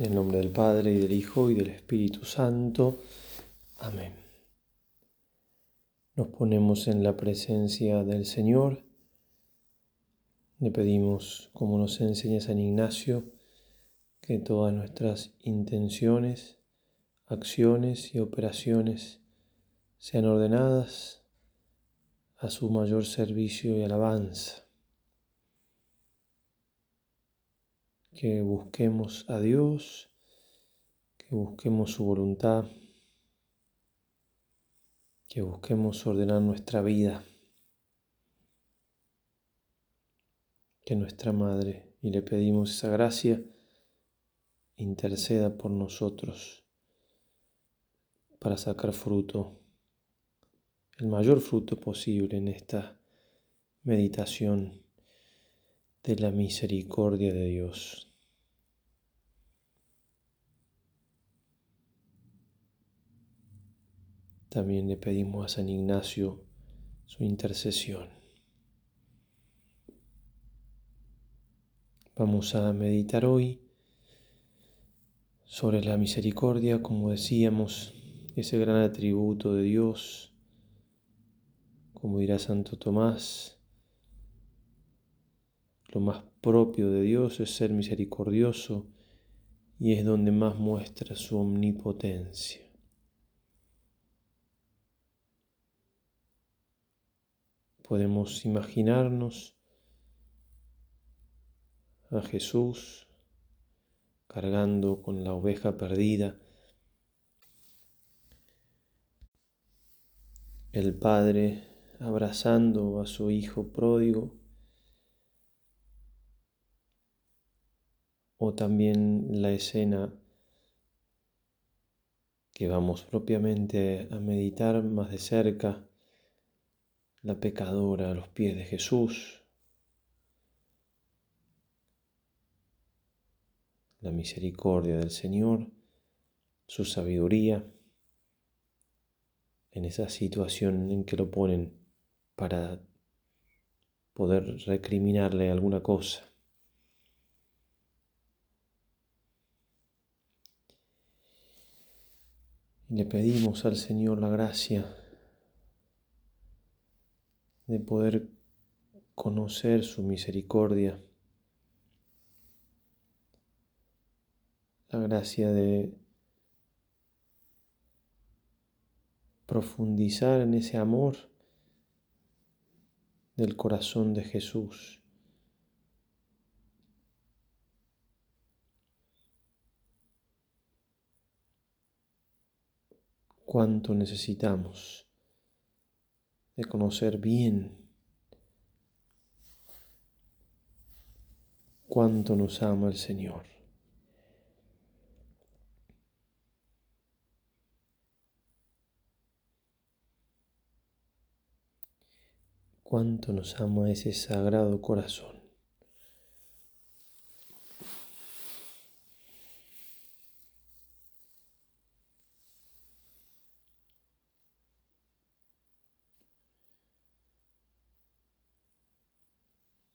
En el nombre del Padre y del Hijo y del Espíritu Santo. Amén. Nos ponemos en la presencia del Señor. Le pedimos, como nos enseña San Ignacio, que todas nuestras intenciones, acciones y operaciones sean ordenadas a su mayor servicio y alabanza. Que busquemos a Dios, que busquemos su voluntad, que busquemos ordenar nuestra vida, que nuestra Madre, y le pedimos esa gracia, interceda por nosotros para sacar fruto, el mayor fruto posible en esta meditación de la misericordia de Dios. También le pedimos a San Ignacio su intercesión. Vamos a meditar hoy sobre la misericordia, como decíamos, ese gran atributo de Dios, como dirá Santo Tomás, lo más propio de Dios es ser misericordioso y es donde más muestra su omnipotencia. Podemos imaginarnos a Jesús cargando con la oveja perdida, el Padre abrazando a su Hijo pródigo, o también la escena que vamos propiamente a meditar más de cerca, la pecadora a los pies de Jesús, la misericordia del Señor, su sabiduría, en esa situación en que lo ponen para poder recriminarle alguna cosa. Le pedimos al Señor la gracia de poder conocer su misericordia, la gracia de profundizar en ese amor del corazón de Jesús. Cuánto necesitamos de conocer bien cuánto nos ama el Señor. Cuánto nos ama ese sagrado corazón.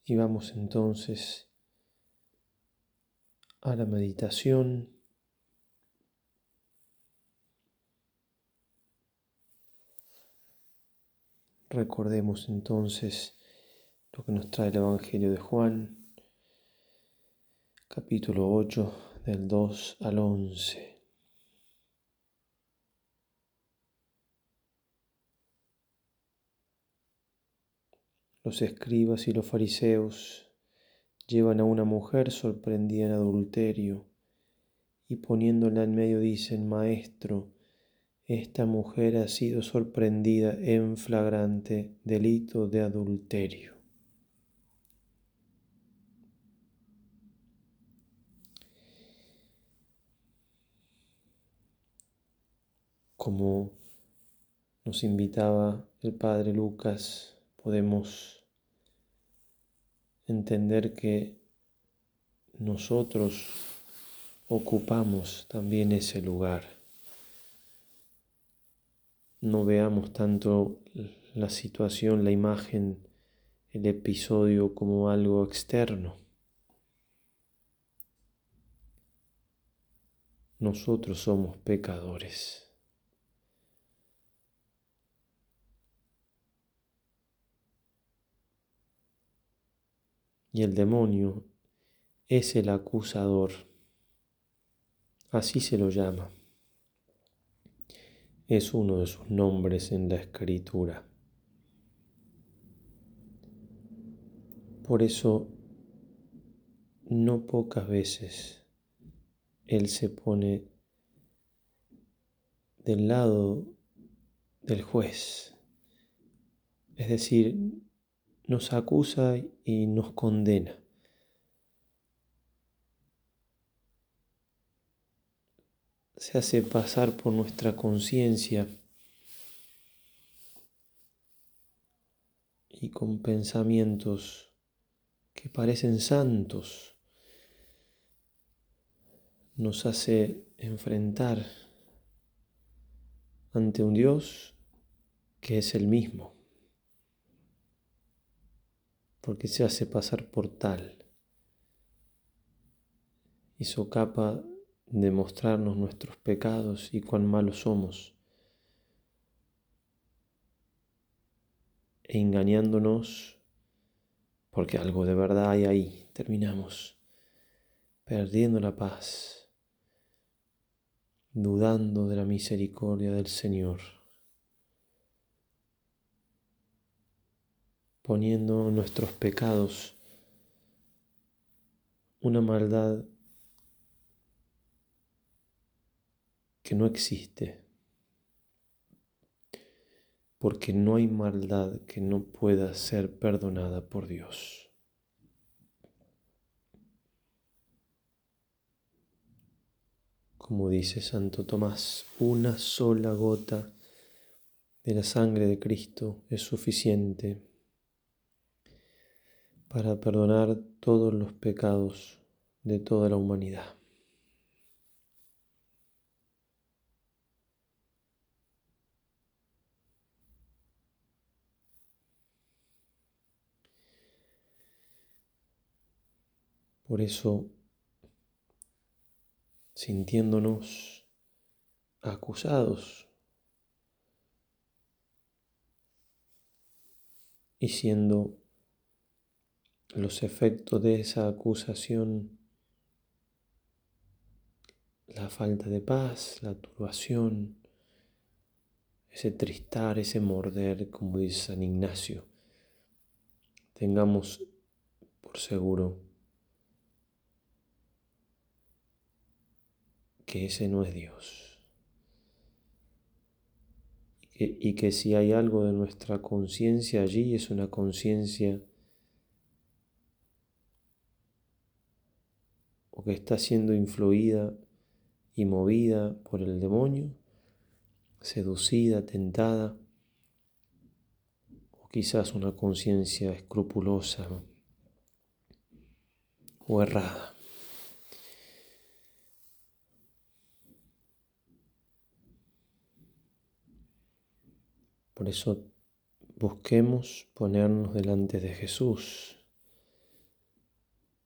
Y vamos entonces a la meditación. Recordemos entonces lo que nos trae el Evangelio de Juan, capítulo 8, del 2 al 11. Los escribas y los fariseos llevan a una mujer sorprendida en adulterio y poniéndola en medio dicen, Maestro, esta mujer ha sido sorprendida en flagrante delito de adulterio. Como nos invitaba el Padre Lucas, podemos entender que nosotros ocupamos también ese lugar. No veamos tanto la situación, la imagen, el episodio como algo externo. nosotros somos pecadores. Y el demonio es el acusador, así se lo llama. Es uno de sus nombres en la escritura. Por eso, no pocas veces Él se pone del lado del juez, es decir, nos acusa y nos condena. Se hace pasar por nuestra conciencia y con pensamientos que parecen santos, nos hace enfrentar ante un Dios que es el mismo, porque se hace pasar por tal y socapa de mostrarnos nuestros pecados y cuán malos somos, e engañándonos porque algo de verdad hay ahí. Terminamos perdiendo la paz, dudando de la misericordia del Señor, poniendo nuestros pecados una maldad que no existe, porque no hay maldad que no pueda ser perdonada por Dios. Como dice Santo Tomás, una sola gota de la sangre de Cristo es suficiente para perdonar todos los pecados de toda la humanidad. Por eso, sintiéndonos acusados y siendo los efectos de esa acusación la falta de paz, la turbación, ese tristar, ese morder, como dice San Ignacio, tengamos por seguro que ese no es Dios. Y que, si hay algo de nuestra conciencia allí es una conciencia o que está siendo influida y movida por el demonio, seducida, tentada, o quizás una conciencia escrupulosa o errada. Por eso busquemos ponernos delante de Jesús,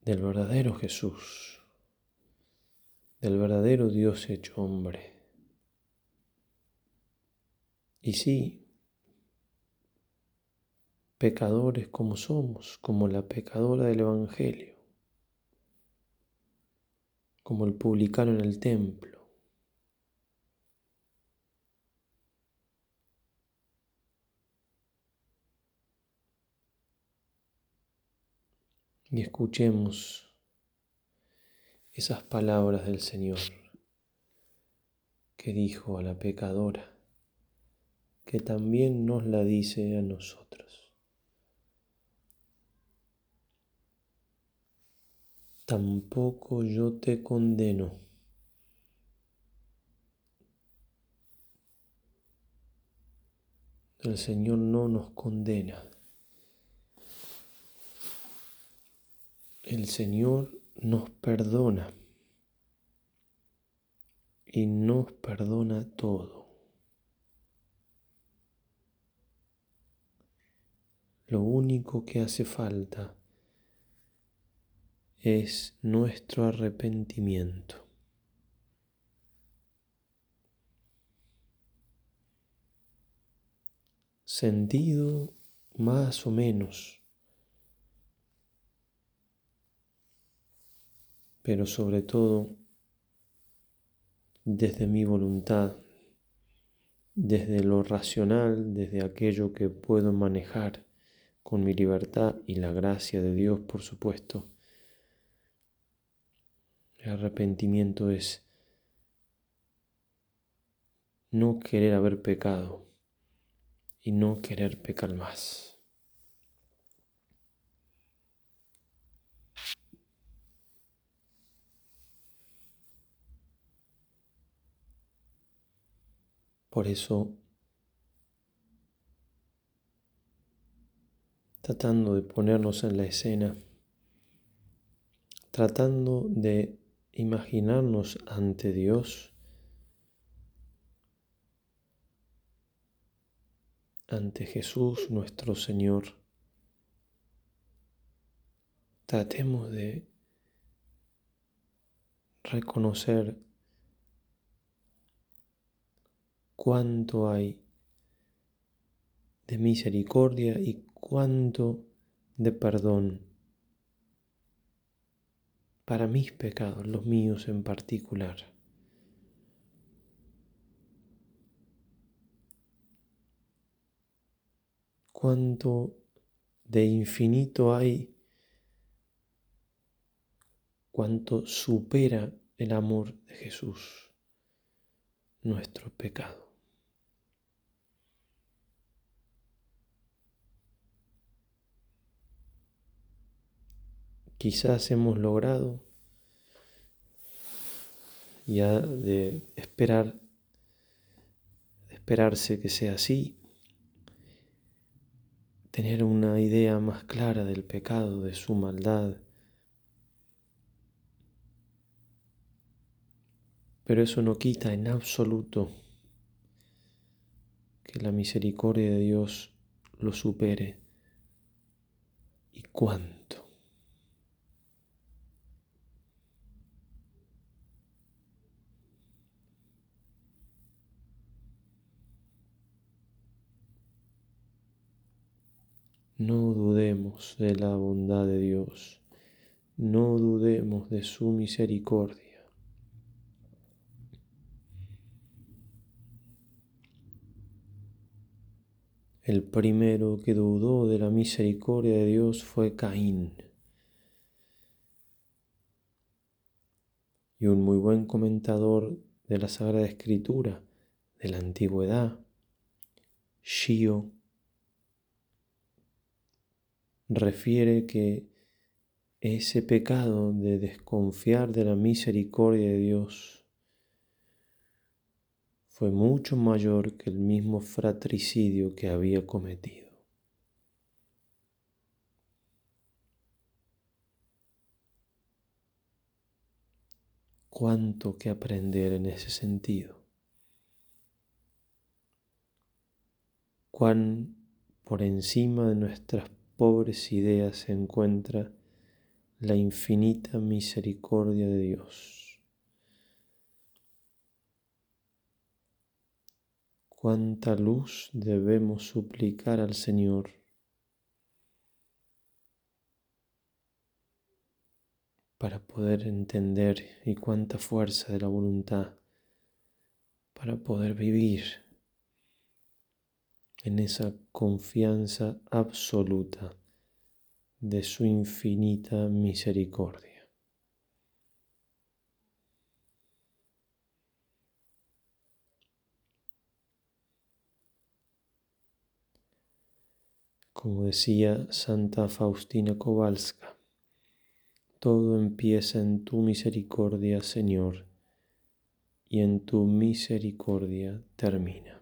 del verdadero Jesús, del verdadero Dios hecho hombre. Y sí, pecadores como somos, como la pecadora del Evangelio, como el publicano en el templo y escuchemos esas palabras del Señor que dijo a la pecadora, que también nos la dice a nosotros. Tampoco yo te condeno. El Señor no nos condena. el Señor nos perdona y nos perdona todo. Lo único que hace falta es nuestro arrepentimiento. Sentido más o menos pero sobre todo desde mi voluntad, desde lo racional, desde aquello que puedo manejar con mi libertad y la gracia de Dios, por supuesto. El arrepentimiento es no querer haber pecado y no querer pecar más. Por eso, tratando de ponernos en la escena, tratando de imaginarnos ante Dios, ante Jesús nuestro Señor, tratemos de reconocer cuánto hay de misericordia y cuánto de perdón para mis pecados, los míos en particular. Cuánto de infinito hay, cuánto supera el amor de Jesús nuestro pecado. Quizás hemos logrado ya de esperar, de esperarse que sea así, tener una idea más clara del pecado, de su maldad. Pero eso no quita en absoluto que la misericordia de Dios lo supere. ¿Y cuánto? No de la bondad de Dios, no dudemos de su misericordia. El primero que dudó de la misericordia de Dios fue Caín. Y un muy buen comentador de la Sagrada Escritura de la Antigüedad, Shio, refiere que ese pecado de desconfiar de la misericordia de Dios fue mucho mayor que el mismo fratricidio que había cometido. Cuánto que aprender en ese sentido. Cuán por encima de nuestras pobres ideas se encuentra la infinita misericordia de Dios. Cuánta luz debemos suplicar al Señor para poder entender y cuánta fuerza de la voluntad para poder vivir en esa confianza absoluta de su infinita misericordia. Como decía Santa Faustina Kowalska, todo empieza en tu misericordia, Señor, y en tu misericordia termina.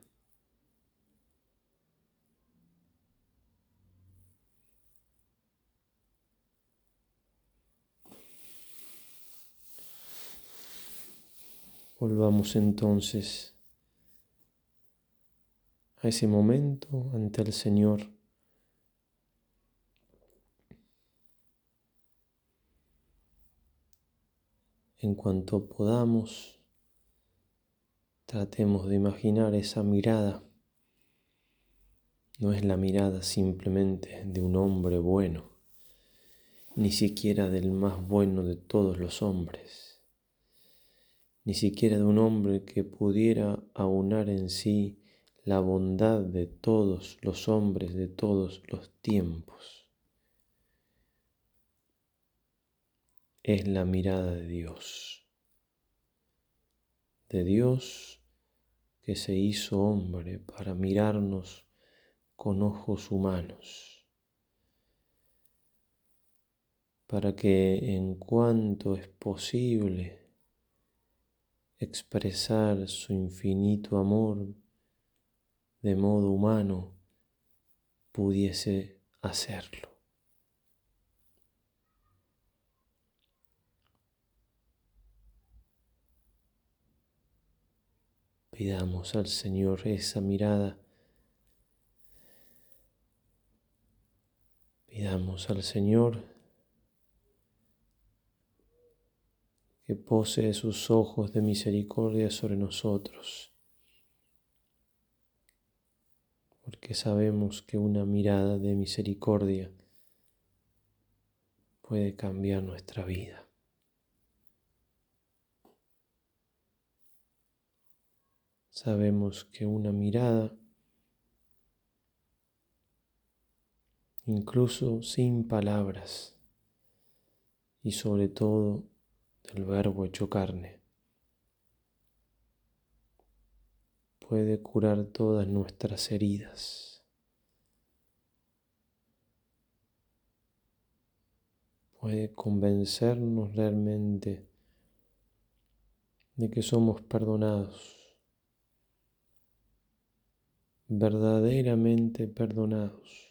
Volvamos entonces a ese momento ante el Señor. En cuanto podamos, tratemos de imaginar esa mirada no es la mirada simplemente de un hombre bueno, ni siquiera del más bueno de todos los hombres, ni siquiera de un hombre que pudiera aunar en sí la bondad de todos los hombres de todos los tiempos. Es la mirada de Dios, de Dios que se hizo hombre para mirarnos con ojos humanos, para que en cuanto es posible expresar su infinito amor de modo humano, pudiese hacerlo. Pidamos al Señor esa mirada Pidamos al Señor que posee sus ojos de misericordia sobre nosotros, porque sabemos que una mirada de misericordia puede cambiar nuestra vida. Sabemos que una mirada incluso sin palabras y sobre todo del verbo hecho carne. Puede curar todas nuestras heridas. Puede convencernos realmente de que somos perdonados, verdaderamente perdonados.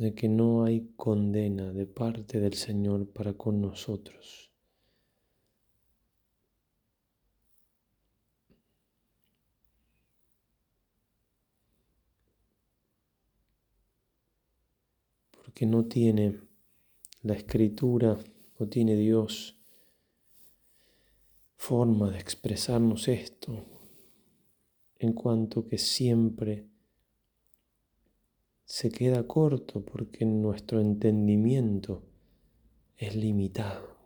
De que no hay condena de parte del Señor para con nosotros. Porque no tiene la escritura, no tiene Dios forma de expresarnos esto, en cuanto que siempre se queda corto porque nuestro entendimiento es limitado.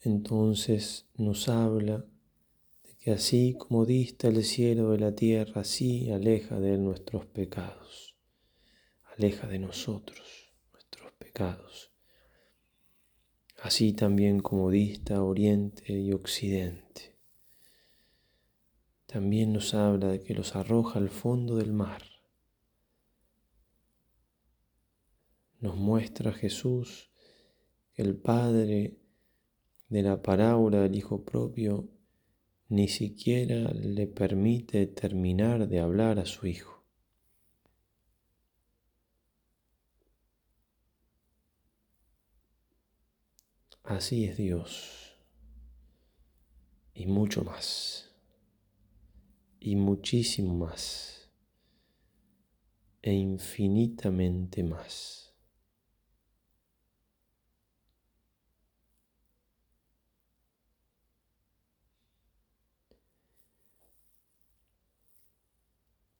Entonces nos habla de que así como dista el cielo de la tierra, así aleja de él nuestros pecados, aleja de nosotros nuestros pecados, así también como dista oriente y occidente también nos habla de que los arroja al fondo del mar. Nos muestra Jesús que el Padre de la parábola del Hijo propio ni siquiera le permite terminar de hablar a su Hijo. Así es Dios y mucho más y muchísimo más e infinitamente más.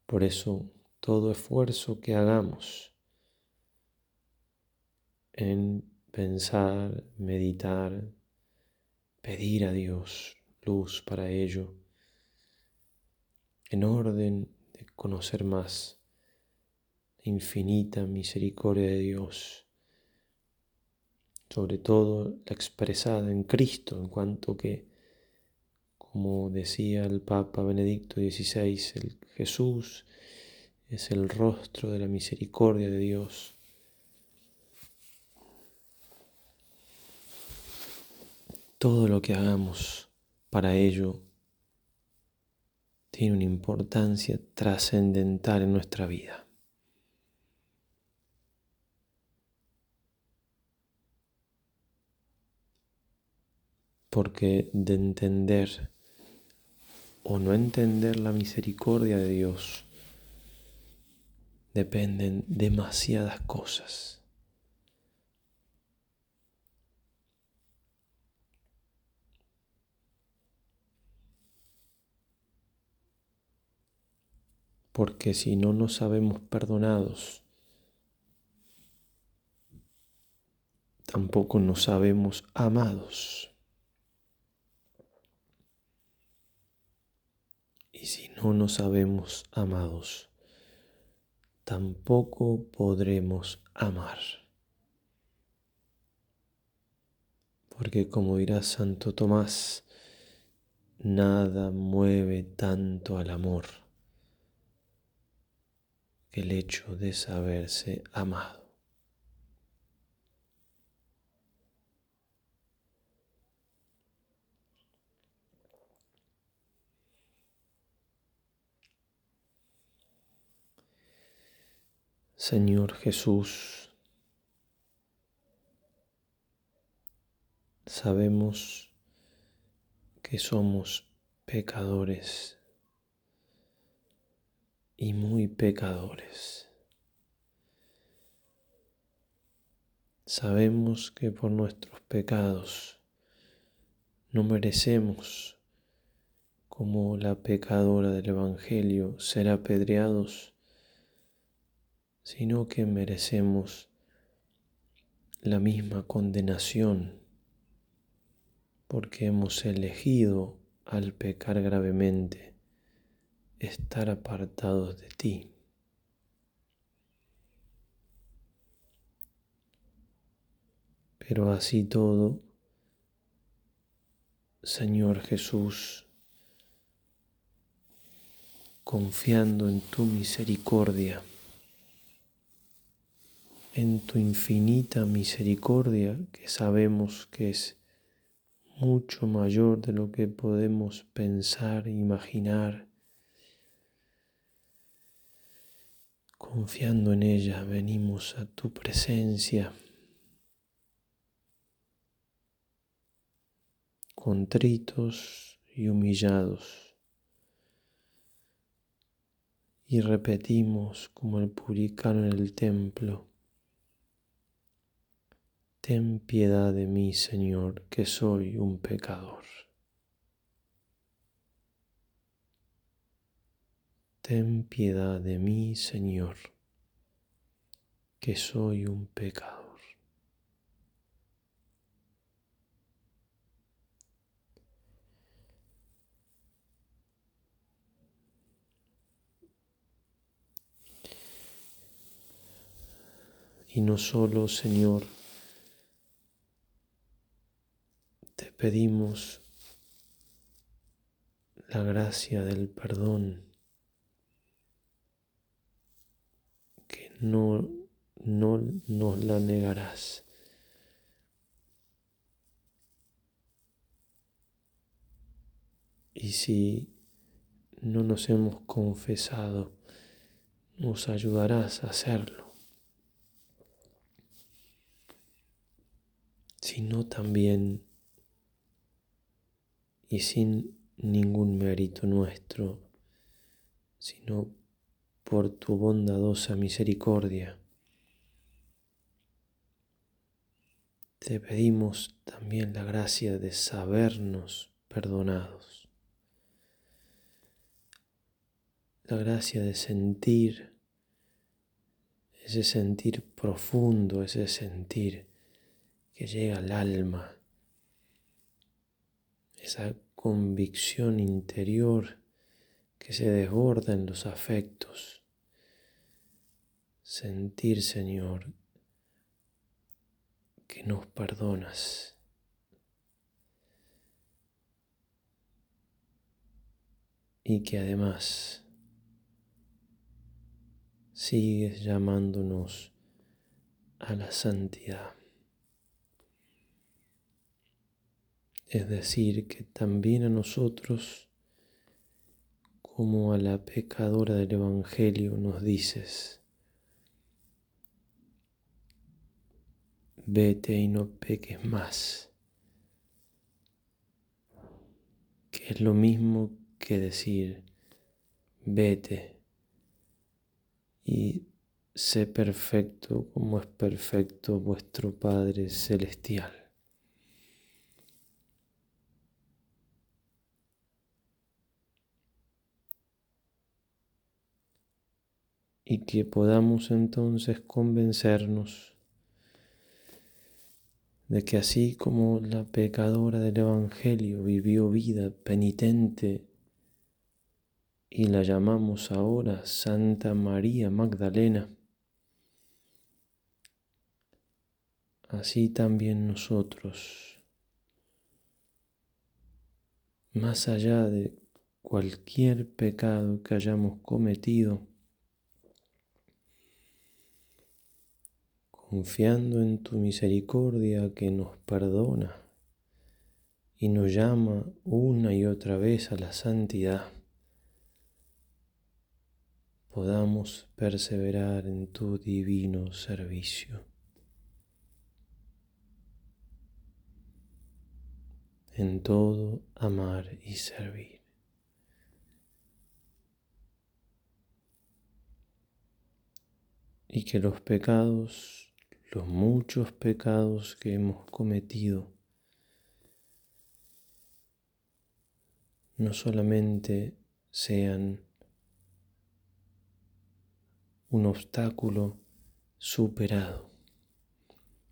Por eso todo esfuerzo que hagamos en pensar, meditar, pedir a Dios luz para ello, en orden de conocer más la infinita misericordia de Dios, sobre todo la expresada en Cristo, en cuanto que, como decía el Papa Benedicto XVI, el Jesús es el rostro de la misericordia de Dios. Todo lo que hagamos para ello tiene una importancia trascendental en nuestra vida. Porque de entender o no entender la misericordia de Dios dependen demasiadas cosas. Porque si no nos sabemos perdonados, tampoco nos sabemos amados. Y si no nos sabemos amados, tampoco podremos amar. Porque como dirá Santo Tomás, nada mueve tanto al amor el hecho de saberse amado. Señor Jesús, sabemos que somos pecadores y muy pecadores. Sabemos que por nuestros pecados no merecemos, como la pecadora del Evangelio, ser apedreados sino que merecemos la misma condenación porque hemos elegido al pecar gravemente estar apartados de ti. Pero así todo, Señor Jesús, confiando en tu misericordia, en tu infinita misericordia que sabemos que es mucho mayor de lo que podemos pensar, imaginar. Confiando en ella, venimos a tu presencia. contritos y humillados. Y repetimos como el publicano en el templo, Ten piedad de mí, Señor, que soy un pecador. Ten piedad de mí, Señor, que soy un pecador. Y no solo, Señor, pedimos la gracia del perdón que no, no nos la negarás. Y si no nos hemos confesado, nos ayudarás a hacerlo. Sino también y sin ningún mérito nuestro, sino por tu bondadosa misericordia. Te pedimos también la gracia de sabernos perdonados, la gracia de sentir ese sentir profundo, ese sentir que llega al alma esa convicción interior que se desborda en los afectos. Sentir, Señor, que nos perdonas. Y que además sigues llamándonos a la santidad. Es decir, que también a nosotros, como a la pecadora del Evangelio, nos dices, vete y no peques más, que es lo mismo que decir, vete y sé perfecto como es perfecto vuestro Padre Celestial. y que podamos entonces convencernos de que así como la pecadora del Evangelio vivió vida penitente y la llamamos ahora Santa María Magdalena, así también nosotros, más allá de cualquier pecado que hayamos cometido, confiando en tu misericordia que nos perdona y nos llama una y otra vez a la santidad, podamos perseverar en tu divino servicio. En todo amar y servir. Y que los pecados los muchos pecados que hemos cometido. No solamente sean un obstáculo superado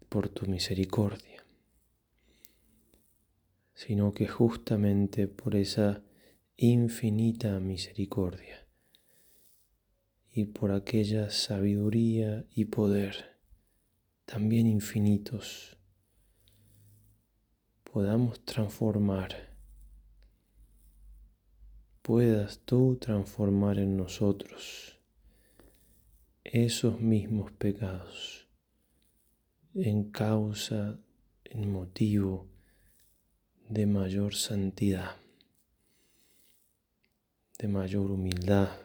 por tu misericordia, sino que justamente por esa infinita misericordia y por aquella sabiduría y poder también infinitos, podamos transformar, puedas tú transformar en nosotros esos mismos pecados en causa, en motivo de mayor santidad, de mayor humildad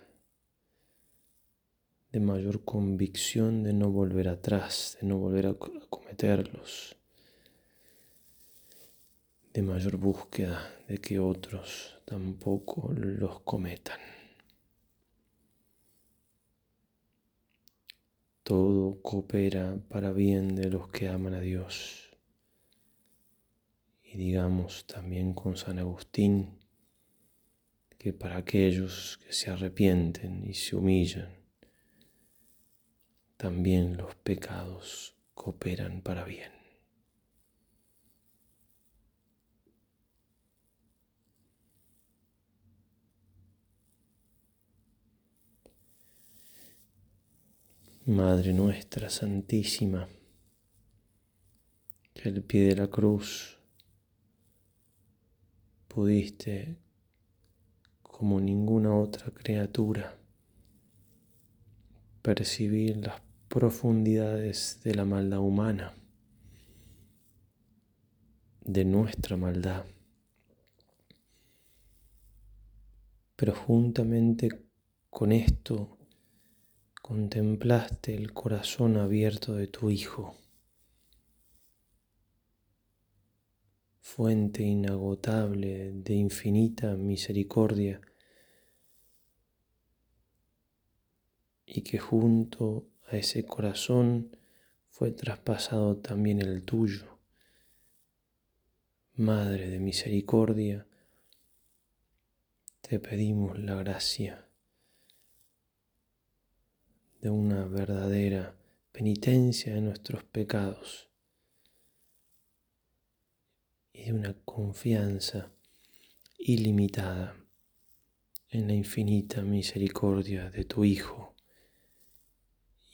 de mayor convicción de no volver atrás, de no volver a cometerlos, de mayor búsqueda de que otros tampoco los cometan. Todo coopera para bien de los que aman a Dios. Y digamos también con San Agustín que para aquellos que se arrepienten y se humillan, también los pecados cooperan para bien. Madre nuestra Santísima, que al pie de la cruz pudiste, como ninguna otra criatura, percibir las profundidades de la maldad humana, de nuestra maldad. Pero juntamente con esto contemplaste el corazón abierto de tu Hijo, fuente inagotable de infinita misericordia, y que junto a ese corazón fue traspasado también el tuyo. Madre de misericordia, te pedimos la gracia de una verdadera penitencia de nuestros pecados y de una confianza ilimitada en la infinita misericordia de tu Hijo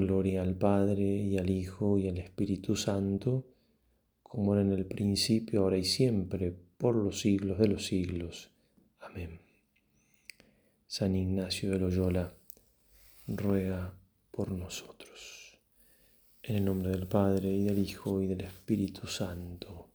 Gloria al Padre y al Hijo y al Espíritu Santo, como era en el principio, ahora y siempre, por los siglos de los siglos. Amén. San Ignacio de Loyola, ruega por nosotros. En el nombre del Padre y del Hijo y del Espíritu Santo.